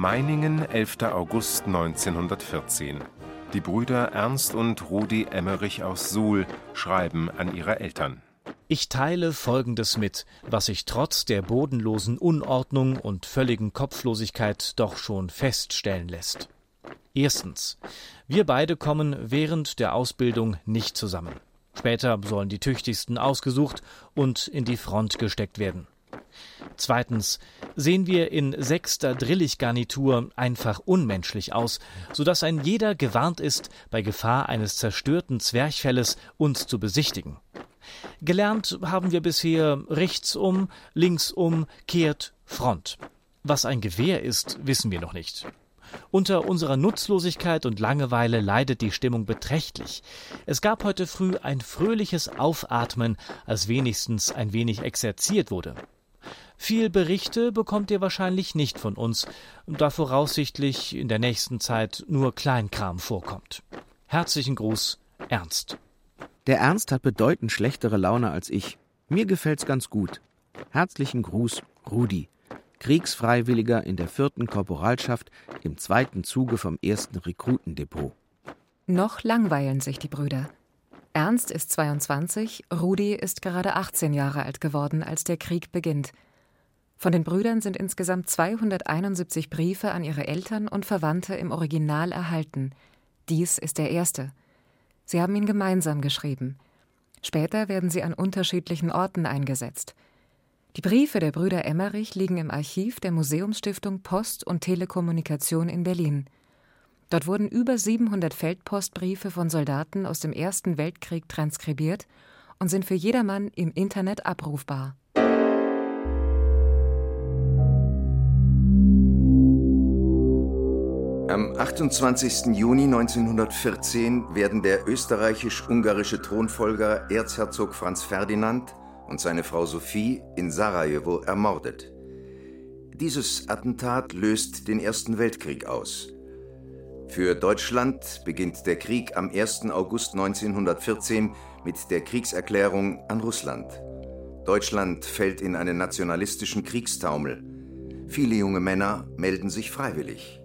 Meiningen, 11. August 1914. Die Brüder Ernst und Rudi Emmerich aus Suhl schreiben an ihre Eltern. Ich teile Folgendes mit, was sich trotz der bodenlosen Unordnung und völligen Kopflosigkeit doch schon feststellen lässt. Erstens. Wir beide kommen während der Ausbildung nicht zusammen. Später sollen die Tüchtigsten ausgesucht und in die Front gesteckt werden. Zweitens sehen wir in sechster Drillichgarnitur einfach unmenschlich aus, so dass ein jeder gewarnt ist, bei Gefahr eines zerstörten Zwerchfelles uns zu besichtigen. Gelernt haben wir bisher rechtsum, linksum, kehrt, Front. Was ein Gewehr ist, wissen wir noch nicht. Unter unserer Nutzlosigkeit und Langeweile leidet die Stimmung beträchtlich. Es gab heute früh ein fröhliches Aufatmen, als wenigstens ein wenig exerziert wurde. Viel Berichte bekommt ihr wahrscheinlich nicht von uns, da voraussichtlich in der nächsten Zeit nur Kleinkram vorkommt. Herzlichen Gruß, Ernst. Der Ernst hat bedeutend schlechtere Laune als ich. Mir gefällt's ganz gut. Herzlichen Gruß, Rudi. Kriegsfreiwilliger in der vierten Korporalschaft im zweiten Zuge vom ersten Rekrutendepot. Noch langweilen sich die Brüder. Ernst ist 22, Rudi ist gerade 18 Jahre alt geworden, als der Krieg beginnt. Von den Brüdern sind insgesamt 271 Briefe an ihre Eltern und Verwandte im Original erhalten. Dies ist der erste. Sie haben ihn gemeinsam geschrieben. Später werden sie an unterschiedlichen Orten eingesetzt. Die Briefe der Brüder Emmerich liegen im Archiv der Museumsstiftung Post und Telekommunikation in Berlin. Dort wurden über 700 Feldpostbriefe von Soldaten aus dem Ersten Weltkrieg transkribiert und sind für jedermann im Internet abrufbar. Am 28. Juni 1914 werden der österreichisch-ungarische Thronfolger Erzherzog Franz Ferdinand und seine Frau Sophie in Sarajevo ermordet. Dieses Attentat löst den Ersten Weltkrieg aus. Für Deutschland beginnt der Krieg am 1. August 1914 mit der Kriegserklärung an Russland. Deutschland fällt in einen nationalistischen Kriegstaumel. Viele junge Männer melden sich freiwillig.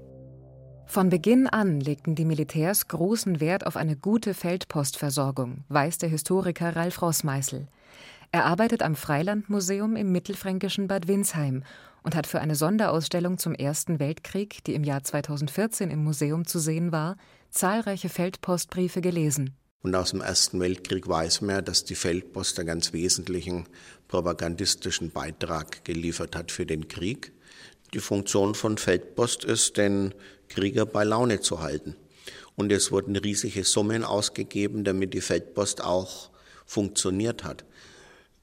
Von Beginn an legten die Militärs großen Wert auf eine gute Feldpostversorgung, weiß der Historiker Ralf Rossmeißel. Er arbeitet am Freilandmuseum im mittelfränkischen Bad Windsheim und hat für eine Sonderausstellung zum Ersten Weltkrieg, die im Jahr 2014 im Museum zu sehen war, zahlreiche Feldpostbriefe gelesen. Und aus dem Ersten Weltkrieg weiß man, dass die Feldpost einen ganz wesentlichen propagandistischen Beitrag geliefert hat für den Krieg. Die Funktion von Feldpost ist, den Krieger bei Laune zu halten. Und es wurden riesige Summen ausgegeben, damit die Feldpost auch funktioniert hat.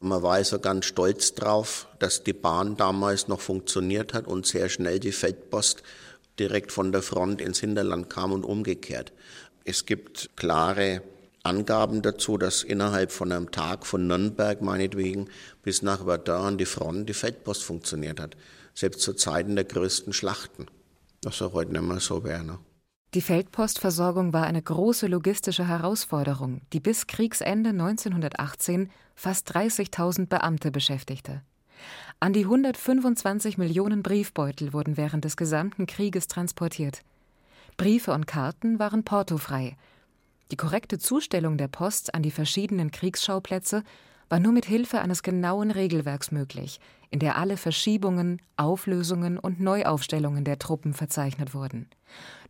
Man war also ganz stolz drauf, dass die Bahn damals noch funktioniert hat und sehr schnell die Feldpost direkt von der Front ins Hinterland kam und umgekehrt. Es gibt klare Angaben dazu, dass innerhalb von einem Tag von Nürnberg meinetwegen bis nach Verdun die Front die Feldpost funktioniert hat. Selbst zu Zeiten der größten Schlachten. Das soll heute nicht mehr so werden. Ne? Die Feldpostversorgung war eine große logistische Herausforderung, die bis Kriegsende 1918 fast 30.000 Beamte beschäftigte. An die 125 Millionen Briefbeutel wurden während des gesamten Krieges transportiert. Briefe und Karten waren portofrei. Die korrekte Zustellung der Post an die verschiedenen Kriegsschauplätze war nur mit Hilfe eines genauen Regelwerks möglich, in der alle Verschiebungen, Auflösungen und Neuaufstellungen der Truppen verzeichnet wurden.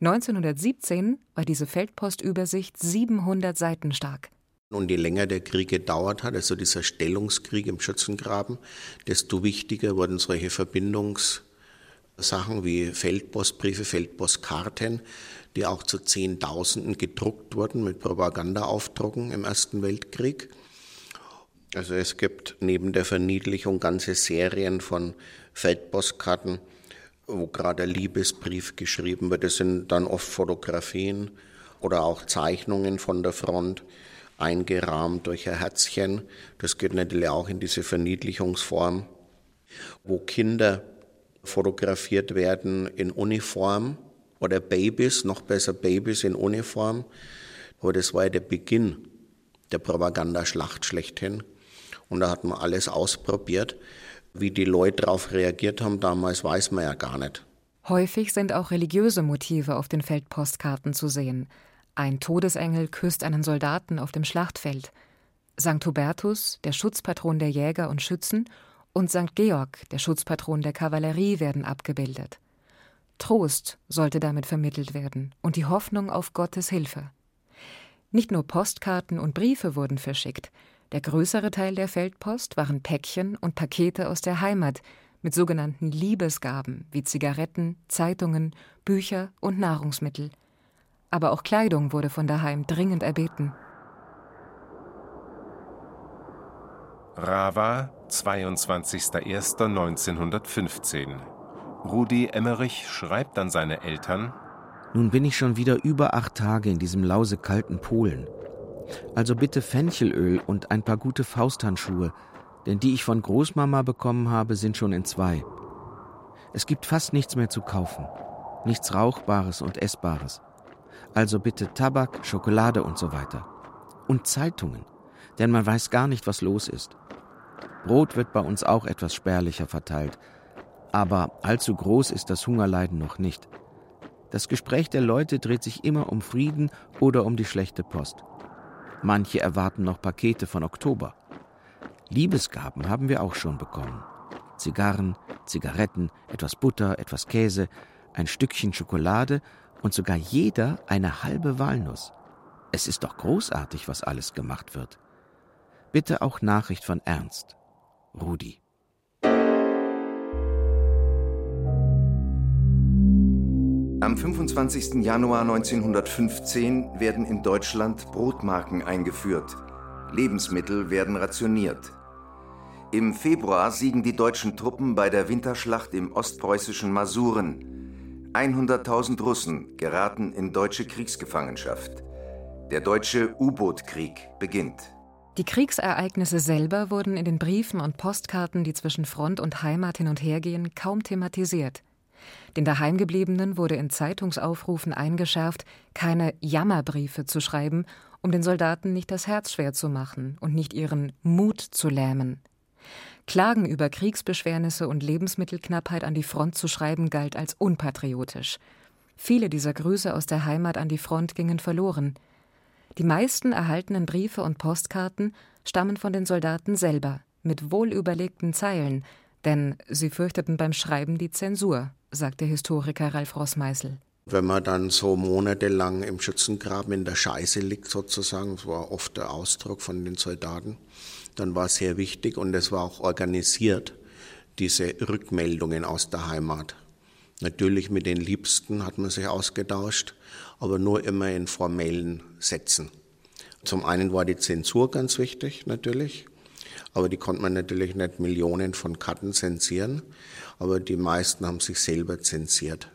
1917 war diese Feldpostübersicht 700 Seiten stark. Und je länger der Krieg gedauert hat, also dieser Stellungskrieg im Schützengraben, desto wichtiger wurden solche Verbindungssachen wie Feldpostbriefe, Feldpostkarten, die auch zu Zehntausenden gedruckt wurden mit Propagandaaufdrucken im Ersten Weltkrieg. Also es gibt neben der Verniedlichung ganze Serien von Feldpostkarten, wo gerade Liebesbrief geschrieben wird. Das sind dann oft Fotografien oder auch Zeichnungen von der Front, eingerahmt durch ein Herzchen. Das geht natürlich auch in diese Verniedlichungsform, wo Kinder fotografiert werden in Uniform oder Babys, noch besser Babys in Uniform. Aber das war ja der Beginn der Propagandaschlacht schlechthin. Und da hat man alles ausprobiert. Wie die Leute darauf reagiert haben damals, weiß man ja gar nicht. Häufig sind auch religiöse Motive auf den Feldpostkarten zu sehen. Ein Todesengel küsst einen Soldaten auf dem Schlachtfeld. St. Hubertus, der Schutzpatron der Jäger und Schützen, und St. Georg, der Schutzpatron der Kavallerie, werden abgebildet. Trost sollte damit vermittelt werden und die Hoffnung auf Gottes Hilfe. Nicht nur Postkarten und Briefe wurden verschickt, der größere Teil der Feldpost waren Päckchen und Pakete aus der Heimat mit sogenannten Liebesgaben wie Zigaretten, Zeitungen, Bücher und Nahrungsmittel. Aber auch Kleidung wurde von daheim dringend erbeten. Rava, 22.01.1915. Rudi Emmerich schreibt an seine Eltern: Nun bin ich schon wieder über acht Tage in diesem lausekalten Polen. Also bitte Fenchelöl und ein paar gute Fausthandschuhe, denn die ich von Großmama bekommen habe, sind schon in zwei. Es gibt fast nichts mehr zu kaufen. Nichts Rauchbares und Essbares. Also bitte Tabak, Schokolade und so weiter. Und Zeitungen, denn man weiß gar nicht, was los ist. Brot wird bei uns auch etwas spärlicher verteilt, aber allzu groß ist das Hungerleiden noch nicht. Das Gespräch der Leute dreht sich immer um Frieden oder um die schlechte Post. Manche erwarten noch Pakete von Oktober. Liebesgaben haben wir auch schon bekommen. Zigarren, Zigaretten, etwas Butter, etwas Käse, ein Stückchen Schokolade und sogar jeder eine halbe Walnuss. Es ist doch großartig, was alles gemacht wird. Bitte auch Nachricht von Ernst. Rudi. Am 25. Januar 1915 werden in Deutschland Brotmarken eingeführt. Lebensmittel werden rationiert. Im Februar siegen die deutschen Truppen bei der Winterschlacht im ostpreußischen Masuren. 100.000 Russen geraten in deutsche Kriegsgefangenschaft. Der deutsche U-Boot-Krieg beginnt. Die Kriegsereignisse selber wurden in den Briefen und Postkarten, die zwischen Front und Heimat hin und her gehen, kaum thematisiert. Den Daheimgebliebenen wurde in Zeitungsaufrufen eingeschärft, keine Jammerbriefe zu schreiben, um den Soldaten nicht das Herz schwer zu machen und nicht ihren Mut zu lähmen. Klagen über Kriegsbeschwernisse und Lebensmittelknappheit an die Front zu schreiben galt als unpatriotisch. Viele dieser Grüße aus der Heimat an die Front gingen verloren. Die meisten erhaltenen Briefe und Postkarten stammen von den Soldaten selber, mit wohlüberlegten Zeilen, denn sie fürchteten beim Schreiben die Zensur, sagt der Historiker Ralf Rossmeißel. Wenn man dann so monatelang im Schützengraben in der Scheiße liegt, sozusagen, das war oft der Ausdruck von den Soldaten, dann war es sehr wichtig und es war auch organisiert, diese Rückmeldungen aus der Heimat. Natürlich mit den Liebsten hat man sich ausgetauscht, aber nur immer in formellen Sätzen. Zum einen war die Zensur ganz wichtig, natürlich, aber die konnte man natürlich nicht Millionen von Karten zensieren, aber die meisten haben sich selber zensiert.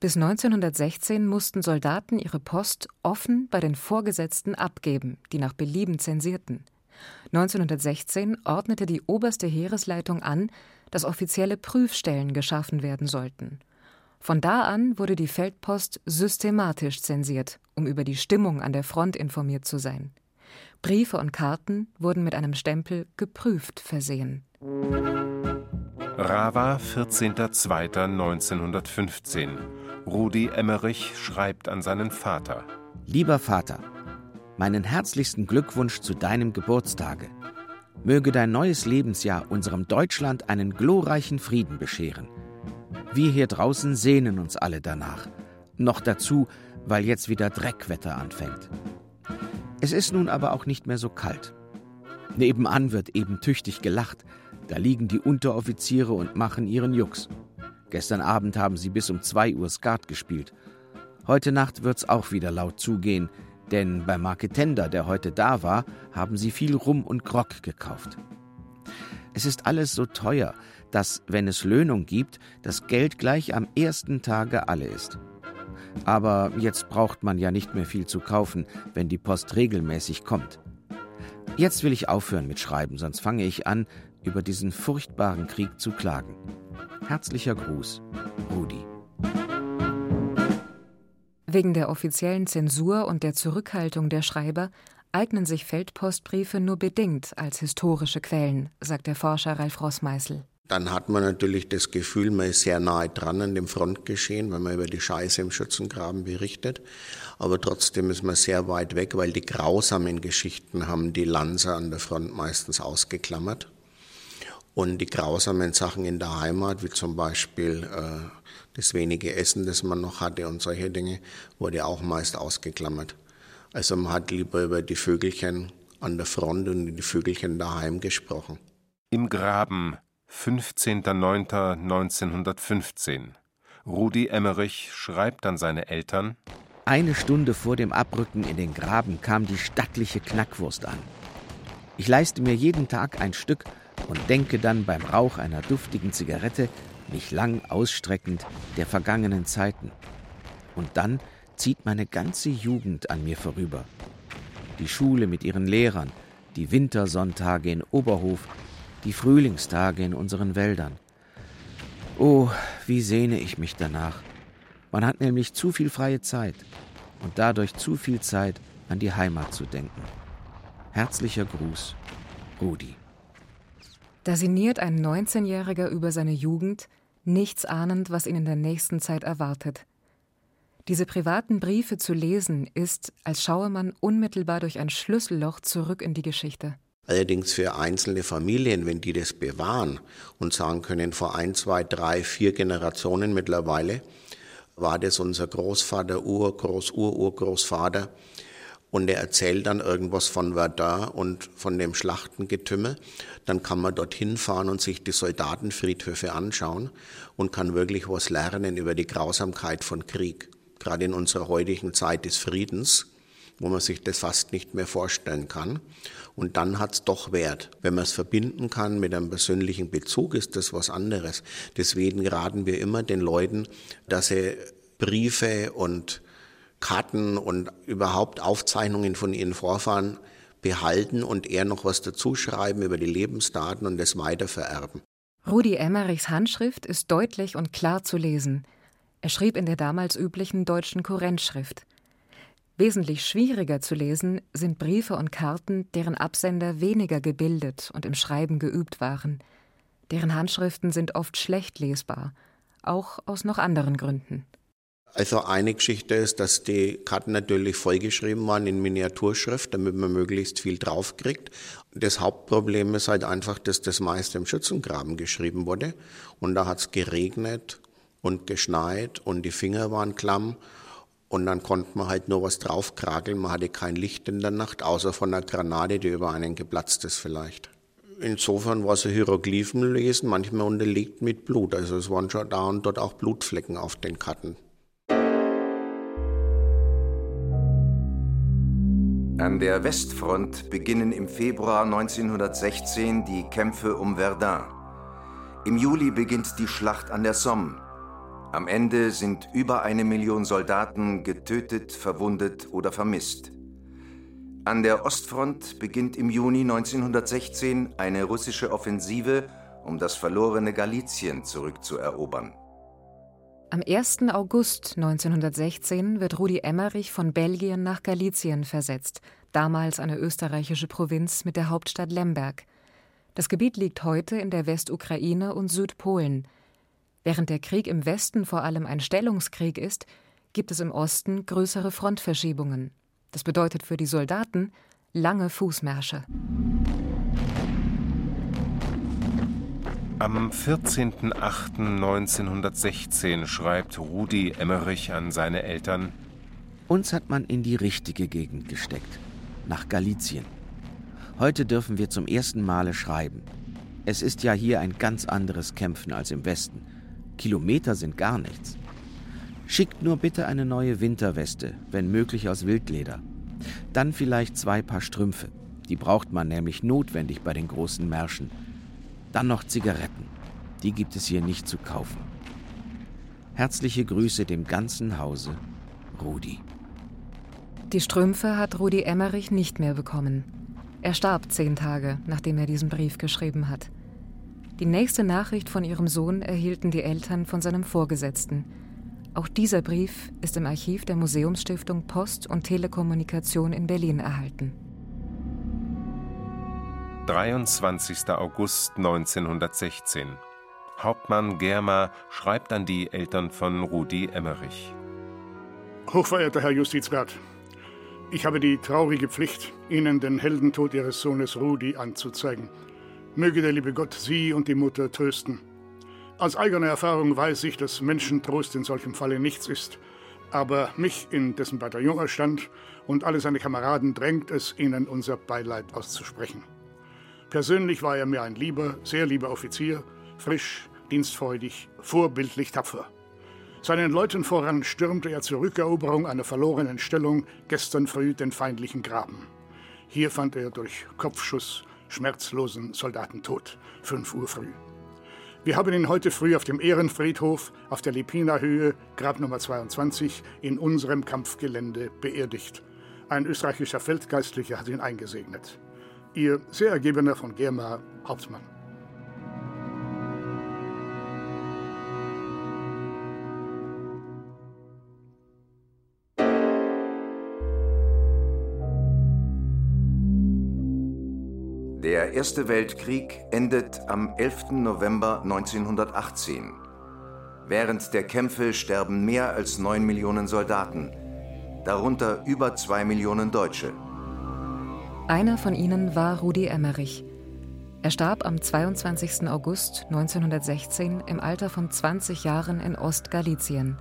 Bis 1916 mussten Soldaten ihre Post offen bei den Vorgesetzten abgeben, die nach Belieben zensierten. 1916 ordnete die oberste Heeresleitung an, dass offizielle Prüfstellen geschaffen werden sollten. Von da an wurde die Feldpost systematisch zensiert, um über die Stimmung an der Front informiert zu sein. Briefe und Karten wurden mit einem Stempel geprüft versehen. Rava, 14.02.1915. Rudi Emmerich schreibt an seinen Vater. Lieber Vater, meinen herzlichsten Glückwunsch zu deinem Geburtstage. Möge dein neues Lebensjahr unserem Deutschland einen glorreichen Frieden bescheren. Wir hier draußen sehnen uns alle danach. Noch dazu, weil jetzt wieder Dreckwetter anfängt. Es ist nun aber auch nicht mehr so kalt. Nebenan wird eben tüchtig gelacht. Da liegen die Unteroffiziere und machen ihren Jux. Gestern Abend haben sie bis um zwei Uhr Skat gespielt. Heute Nacht wird's auch wieder laut zugehen, denn beim Marketender, der heute da war, haben sie viel Rum und Grog gekauft. Es ist alles so teuer, dass, wenn es Löhnung gibt, das Geld gleich am ersten Tage alle ist. Aber jetzt braucht man ja nicht mehr viel zu kaufen, wenn die Post regelmäßig kommt. Jetzt will ich aufhören mit Schreiben, sonst fange ich an, über diesen furchtbaren Krieg zu klagen. Herzlicher Gruß, Rudi. Wegen der offiziellen Zensur und der Zurückhaltung der Schreiber eignen sich Feldpostbriefe nur bedingt als historische Quellen, sagt der Forscher Ralf Rossmeißel. Dann hat man natürlich das Gefühl, man ist sehr nahe dran an dem Frontgeschehen, wenn man über die Scheiße im Schützengraben berichtet. Aber trotzdem ist man sehr weit weg, weil die grausamen Geschichten haben die Lanzer an der Front meistens ausgeklammert. Und die grausamen Sachen in der Heimat, wie zum Beispiel äh, das wenige Essen, das man noch hatte und solche Dinge, wurde auch meist ausgeklammert. Also man hat lieber über die Vögelchen an der Front und die Vögelchen daheim gesprochen. Im Graben 15.09.1915. Rudi Emmerich schreibt an seine Eltern: Eine Stunde vor dem Abrücken in den Graben kam die stattliche Knackwurst an. Ich leiste mir jeden Tag ein Stück und denke dann beim Rauch einer duftigen Zigarette, mich lang ausstreckend, der vergangenen Zeiten. Und dann zieht meine ganze Jugend an mir vorüber. Die Schule mit ihren Lehrern, die Wintersonntage in Oberhof, die Frühlingstage in unseren Wäldern. Oh, wie sehne ich mich danach. Man hat nämlich zu viel freie Zeit und dadurch zu viel Zeit, an die Heimat zu denken. Herzlicher Gruß, Rudi. Da sinniert ein 19-Jähriger über seine Jugend, nichts ahnend, was ihn in der nächsten Zeit erwartet. Diese privaten Briefe zu lesen, ist, als schaue man unmittelbar durch ein Schlüsselloch zurück in die Geschichte. Allerdings für einzelne Familien, wenn die das bewahren und sagen können, vor ein, zwei, drei, vier Generationen mittlerweile war das unser Großvater, Urgroß, Ururgroßvater und er erzählt dann irgendwas von Verdun und von dem Schlachtengetümmel, dann kann man dorthin fahren und sich die Soldatenfriedhöfe anschauen und kann wirklich was lernen über die Grausamkeit von Krieg. Gerade in unserer heutigen Zeit des Friedens, wo man sich das fast nicht mehr vorstellen kann. Und dann hat's doch Wert. Wenn man es verbinden kann mit einem persönlichen Bezug, ist das was anderes. Deswegen raten wir immer den Leuten, dass sie Briefe und Karten und überhaupt Aufzeichnungen von ihren Vorfahren behalten und eher noch was dazuschreiben über die Lebensdaten und das weitervererben. Rudi Emmerichs Handschrift ist deutlich und klar zu lesen. Er schrieb in der damals üblichen deutschen Kurrentschrift. Wesentlich schwieriger zu lesen sind Briefe und Karten, deren Absender weniger gebildet und im Schreiben geübt waren. Deren Handschriften sind oft schlecht lesbar, auch aus noch anderen Gründen. Also eine Geschichte ist, dass die Karten natürlich vollgeschrieben waren in Miniaturschrift, damit man möglichst viel draufkriegt. Das Hauptproblem ist halt einfach, dass das meiste im Schützengraben geschrieben wurde. Und da hat es geregnet und geschneit und die Finger waren klamm. Und dann konnte man halt nur was draufkrageln. Man hatte kein Licht in der Nacht, außer von einer Granate, die über einen geplatzt ist vielleicht. Insofern war es Hieroglyphen lesen, manchmal unterlegt mit Blut. Also es waren schon da und dort auch Blutflecken auf den Karten. An der Westfront beginnen im Februar 1916 die Kämpfe um Verdun. Im Juli beginnt die Schlacht an der Somme. Am Ende sind über eine Million Soldaten getötet, verwundet oder vermisst. An der Ostfront beginnt im Juni 1916 eine russische Offensive, um das verlorene Galizien zurückzuerobern. Am 1. August 1916 wird Rudi Emmerich von Belgien nach Galizien versetzt, damals eine österreichische Provinz mit der Hauptstadt Lemberg. Das Gebiet liegt heute in der Westukraine und Südpolen. Während der Krieg im Westen vor allem ein Stellungskrieg ist, gibt es im Osten größere Frontverschiebungen. Das bedeutet für die Soldaten lange Fußmärsche. Am 14.08.1916 schreibt Rudi Emmerich an seine Eltern: Uns hat man in die richtige Gegend gesteckt, nach Galizien. Heute dürfen wir zum ersten Male schreiben. Es ist ja hier ein ganz anderes Kämpfen als im Westen. Kilometer sind gar nichts. Schickt nur bitte eine neue Winterweste, wenn möglich aus Wildleder. Dann vielleicht zwei Paar Strümpfe. Die braucht man nämlich notwendig bei den großen Märschen. Dann noch Zigaretten. Die gibt es hier nicht zu kaufen. Herzliche Grüße dem ganzen Hause, Rudi. Die Strümpfe hat Rudi Emmerich nicht mehr bekommen. Er starb zehn Tage, nachdem er diesen Brief geschrieben hat. Die nächste Nachricht von ihrem Sohn erhielten die Eltern von seinem Vorgesetzten. Auch dieser Brief ist im Archiv der Museumsstiftung Post und Telekommunikation in Berlin erhalten. 23. August 1916. Hauptmann Germer schreibt an die Eltern von Rudi Emmerich. Hochverehrter Herr Justizrat, ich habe die traurige Pflicht, Ihnen den Heldentod Ihres Sohnes Rudi anzuzeigen. Möge der liebe Gott Sie und die Mutter trösten. Aus eigener Erfahrung weiß ich, dass Menschentrost in solchem Falle nichts ist. Aber mich in dessen Bataillon erstand und alle seine Kameraden drängt es, Ihnen unser Beileid auszusprechen. Persönlich war er mir ein lieber, sehr lieber Offizier, frisch, dienstfreudig, vorbildlich tapfer. Seinen Leuten voran stürmte er zur Rückeroberung einer verlorenen Stellung gestern früh den feindlichen Graben. Hier fand er durch Kopfschuss schmerzlosen Soldatentod, 5 Uhr früh. Wir haben ihn heute früh auf dem Ehrenfriedhof auf der Lipiner Höhe, Grab Nummer 22, in unserem Kampfgelände beerdigt. Ein österreichischer Feldgeistlicher hat ihn eingesegnet. Ihr sehr ergebener von Germa Hauptmann. Erste Weltkrieg endet am 11. November 1918. Während der Kämpfe sterben mehr als 9 Millionen Soldaten, darunter über 2 Millionen Deutsche. Einer von ihnen war Rudi Emmerich. Er starb am 22. August 1916 im Alter von 20 Jahren in Ostgalizien.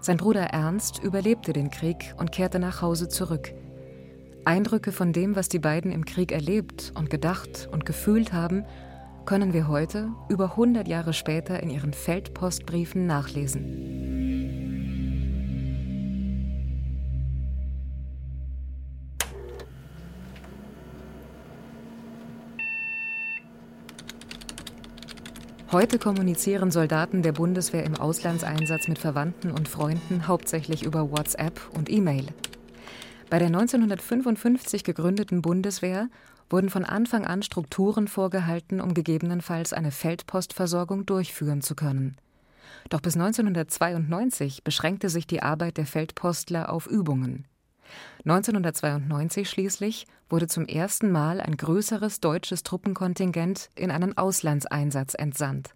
Sein Bruder Ernst überlebte den Krieg und kehrte nach Hause zurück. Eindrücke von dem, was die beiden im Krieg erlebt und gedacht und gefühlt haben, können wir heute, über 100 Jahre später, in ihren Feldpostbriefen nachlesen. Heute kommunizieren Soldaten der Bundeswehr im Auslandseinsatz mit Verwandten und Freunden hauptsächlich über WhatsApp und E-Mail. Bei der 1955 gegründeten Bundeswehr wurden von Anfang an Strukturen vorgehalten, um gegebenenfalls eine Feldpostversorgung durchführen zu können. Doch bis 1992 beschränkte sich die Arbeit der Feldpostler auf Übungen. 1992 schließlich wurde zum ersten Mal ein größeres deutsches Truppenkontingent in einen Auslandseinsatz entsandt.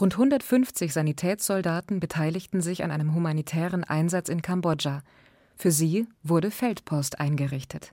Rund 150 Sanitätssoldaten beteiligten sich an einem humanitären Einsatz in Kambodscha, für sie wurde Feldpost eingerichtet.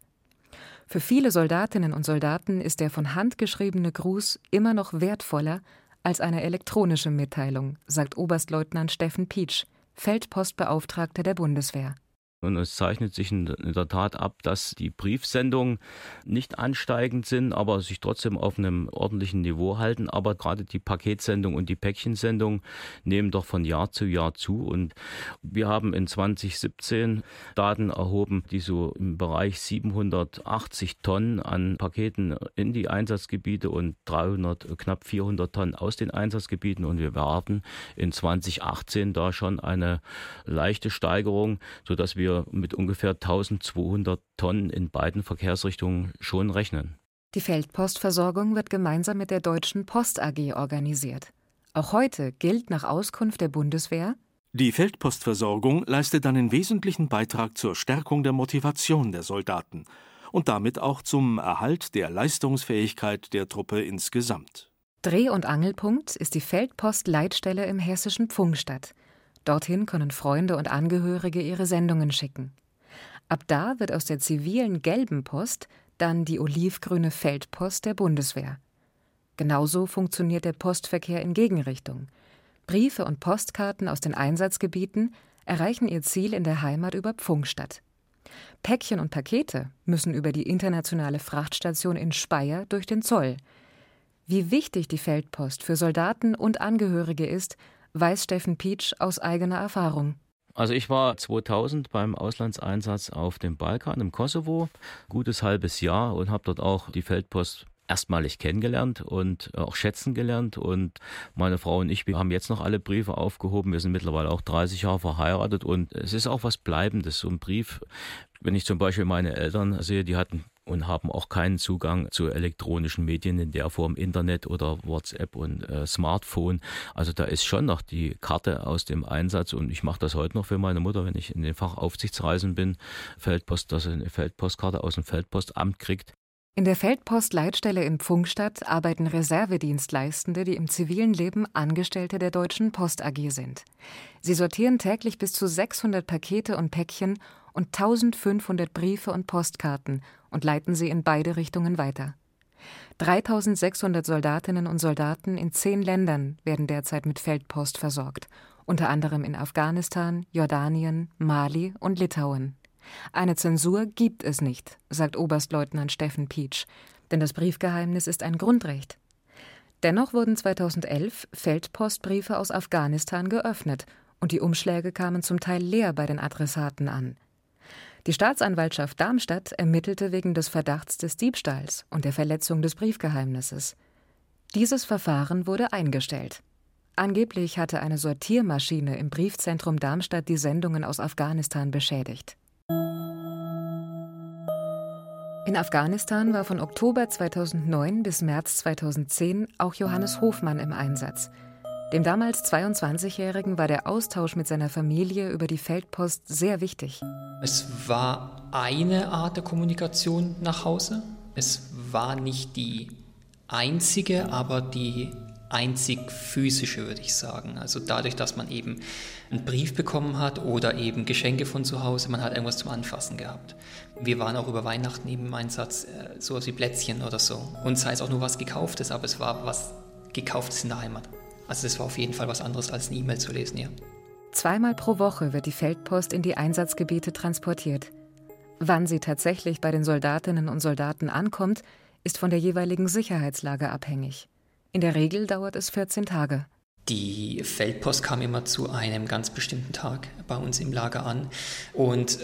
Für viele Soldatinnen und Soldaten ist der von Hand geschriebene Gruß immer noch wertvoller als eine elektronische Mitteilung, sagt Oberstleutnant Steffen Pietsch, Feldpostbeauftragter der Bundeswehr. Und es zeichnet sich in der Tat ab, dass die Briefsendungen nicht ansteigend sind, aber sich trotzdem auf einem ordentlichen Niveau halten. Aber gerade die Paketsendung und die Päckchensendung nehmen doch von Jahr zu Jahr zu. Und wir haben in 2017 Daten erhoben, die so im Bereich 780 Tonnen an Paketen in die Einsatzgebiete und 300, knapp 400 Tonnen aus den Einsatzgebieten. Und wir erwarten in 2018 da schon eine leichte Steigerung, sodass wir wir mit ungefähr 1200 Tonnen in beiden Verkehrsrichtungen schon rechnen. Die Feldpostversorgung wird gemeinsam mit der Deutschen Post AG organisiert. Auch heute gilt nach Auskunft der Bundeswehr, die Feldpostversorgung leistet einen wesentlichen Beitrag zur Stärkung der Motivation der Soldaten und damit auch zum Erhalt der Leistungsfähigkeit der Truppe insgesamt. Dreh- und Angelpunkt ist die Feldpost-Leitstelle im hessischen Pfungstadt. Dorthin können Freunde und Angehörige ihre Sendungen schicken. Ab da wird aus der zivilen gelben Post dann die olivgrüne Feldpost der Bundeswehr. Genauso funktioniert der Postverkehr in Gegenrichtung. Briefe und Postkarten aus den Einsatzgebieten erreichen ihr Ziel in der Heimat über Pfungstadt. Päckchen und Pakete müssen über die internationale Frachtstation in Speyer durch den Zoll. Wie wichtig die Feldpost für Soldaten und Angehörige ist, weiß Steffen Pietsch aus eigener Erfahrung. Also ich war 2000 beim Auslandseinsatz auf dem Balkan im Kosovo, gutes halbes Jahr und habe dort auch die Feldpost erstmalig kennengelernt und auch schätzen gelernt. Und meine Frau und ich, wir haben jetzt noch alle Briefe aufgehoben. Wir sind mittlerweile auch 30 Jahre verheiratet und es ist auch was Bleibendes. So ein Brief, wenn ich zum Beispiel meine Eltern sehe, die hatten und haben auch keinen Zugang zu elektronischen Medien in der Form Internet oder WhatsApp und äh, Smartphone. Also da ist schon noch die Karte aus dem Einsatz und ich mache das heute noch für meine Mutter, wenn ich in den Fachaufsichtsreisen bin, Feldpost, dass sie eine Feldpostkarte aus dem Feldpostamt kriegt. In der Feldpost-Leitstelle in Pfungstadt arbeiten Reservedienstleistende, die im zivilen Leben Angestellte der Deutschen Post AG sind. Sie sortieren täglich bis zu 600 Pakete und Päckchen und 1500 Briefe und Postkarten und leiten sie in beide Richtungen weiter. 3600 Soldatinnen und Soldaten in zehn Ländern werden derzeit mit Feldpost versorgt, unter anderem in Afghanistan, Jordanien, Mali und Litauen. Eine Zensur gibt es nicht, sagt Oberstleutnant Steffen Pietsch, denn das Briefgeheimnis ist ein Grundrecht. Dennoch wurden 2011 Feldpostbriefe aus Afghanistan geöffnet und die Umschläge kamen zum Teil leer bei den Adressaten an. Die Staatsanwaltschaft Darmstadt ermittelte wegen des Verdachts des Diebstahls und der Verletzung des Briefgeheimnisses. Dieses Verfahren wurde eingestellt. Angeblich hatte eine Sortiermaschine im Briefzentrum Darmstadt die Sendungen aus Afghanistan beschädigt. In Afghanistan war von Oktober 2009 bis März 2010 auch Johannes Hofmann im Einsatz. Dem damals 22-Jährigen war der Austausch mit seiner Familie über die Feldpost sehr wichtig. Es war eine Art der Kommunikation nach Hause. Es war nicht die einzige, aber die einzig physische, würde ich sagen. Also dadurch, dass man eben einen Brief bekommen hat oder eben Geschenke von zu Hause, man hat irgendwas zum Anfassen gehabt. Wir waren auch über Weihnachten eben im Einsatz, äh, sowas wie Plätzchen oder so. Und sei es auch nur was Gekauftes, aber es war was Gekauftes in der Heimat. Also das war auf jeden Fall was anderes als eine E-Mail zu lesen, ja. Zweimal pro Woche wird die Feldpost in die Einsatzgebiete transportiert. Wann sie tatsächlich bei den Soldatinnen und Soldaten ankommt, ist von der jeweiligen Sicherheitslage abhängig. In der Regel dauert es 14 Tage. Die Feldpost kam immer zu einem ganz bestimmten Tag bei uns im Lager an und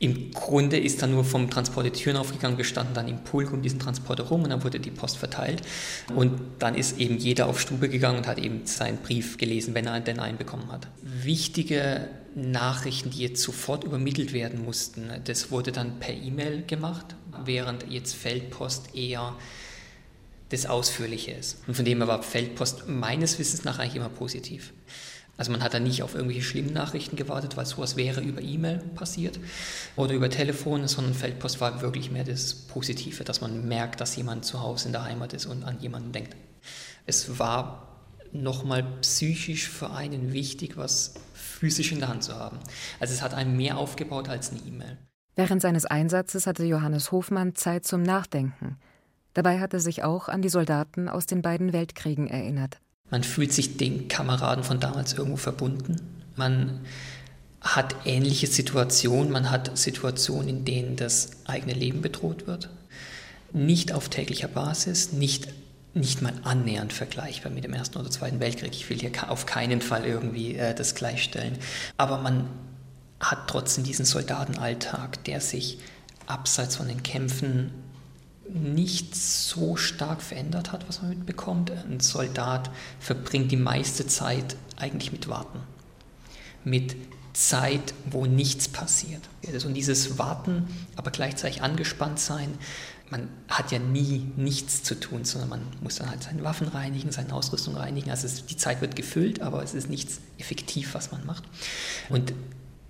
im Grunde ist dann nur vom Transport die Türen aufgegangen, wir standen dann im Pulk um diesen Transport herum und dann wurde die Post verteilt. Und dann ist eben jeder auf Stube gegangen und hat eben seinen Brief gelesen, wenn er denn einen bekommen hat. Wichtige Nachrichten, die jetzt sofort übermittelt werden mussten, das wurde dann per E-Mail gemacht, während jetzt Feldpost eher das Ausführliche ist. Und von dem her war Feldpost meines Wissens nach eigentlich immer positiv. Also man hat da nicht auf irgendwelche schlimmen Nachrichten gewartet, weil sowas wäre über E-Mail passiert oder über Telefon, sondern Feldpost war wirklich mehr das Positive, dass man merkt, dass jemand zu Hause in der Heimat ist und an jemanden denkt. Es war nochmal psychisch für einen wichtig, was physisch in der Hand zu haben. Also es hat einen mehr aufgebaut als eine E-Mail. Während seines Einsatzes hatte Johannes Hofmann Zeit zum Nachdenken. Dabei hat er sich auch an die Soldaten aus den beiden Weltkriegen erinnert. Man fühlt sich den Kameraden von damals irgendwo verbunden. Man hat ähnliche Situationen. Man hat Situationen, in denen das eigene Leben bedroht wird. Nicht auf täglicher Basis, nicht, nicht mal annähernd vergleichbar mit dem Ersten oder Zweiten Weltkrieg. Ich will hier auf keinen Fall irgendwie äh, das gleichstellen. Aber man hat trotzdem diesen Soldatenalltag, der sich abseits von den Kämpfen nicht so stark verändert hat, was man mitbekommt. Ein Soldat verbringt die meiste Zeit eigentlich mit Warten. Mit Zeit, wo nichts passiert. Und dieses Warten, aber gleichzeitig angespannt sein, man hat ja nie nichts zu tun, sondern man muss dann halt seine Waffen reinigen, seine Ausrüstung reinigen. Also es, die Zeit wird gefüllt, aber es ist nichts effektiv, was man macht. Und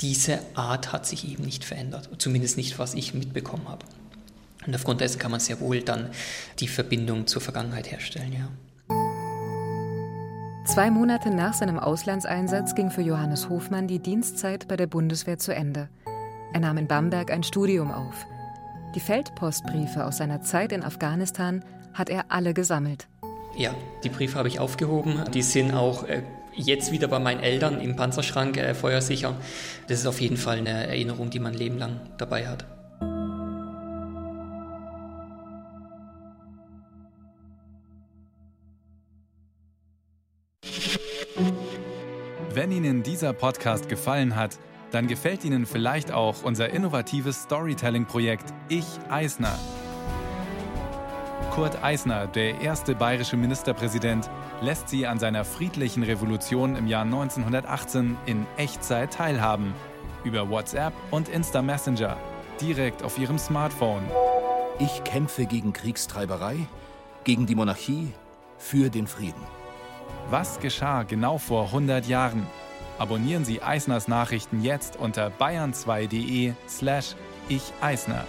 diese Art hat sich eben nicht verändert, zumindest nicht, was ich mitbekommen habe. Und aufgrund dessen kann man sehr wohl dann die Verbindung zur Vergangenheit herstellen, ja. Zwei Monate nach seinem Auslandseinsatz ging für Johannes Hofmann die Dienstzeit bei der Bundeswehr zu Ende. Er nahm in Bamberg ein Studium auf. Die Feldpostbriefe aus seiner Zeit in Afghanistan hat er alle gesammelt. Ja, die Briefe habe ich aufgehoben. Die sind auch äh, jetzt wieder bei meinen Eltern im Panzerschrank äh, feuersicher. Das ist auf jeden Fall eine Erinnerung, die man Leben lang dabei hat. Wenn Ihnen dieser Podcast gefallen hat, dann gefällt Ihnen vielleicht auch unser innovatives Storytelling-Projekt Ich Eisner. Kurt Eisner, der erste bayerische Ministerpräsident, lässt Sie an seiner friedlichen Revolution im Jahr 1918 in Echtzeit teilhaben. Über WhatsApp und Insta Messenger, direkt auf Ihrem Smartphone. Ich kämpfe gegen Kriegstreiberei, gegen die Monarchie, für den Frieden. Was geschah genau vor 100 Jahren? Abonnieren Sie Eisners Nachrichten jetzt unter bayern2.de slash ich Eisner.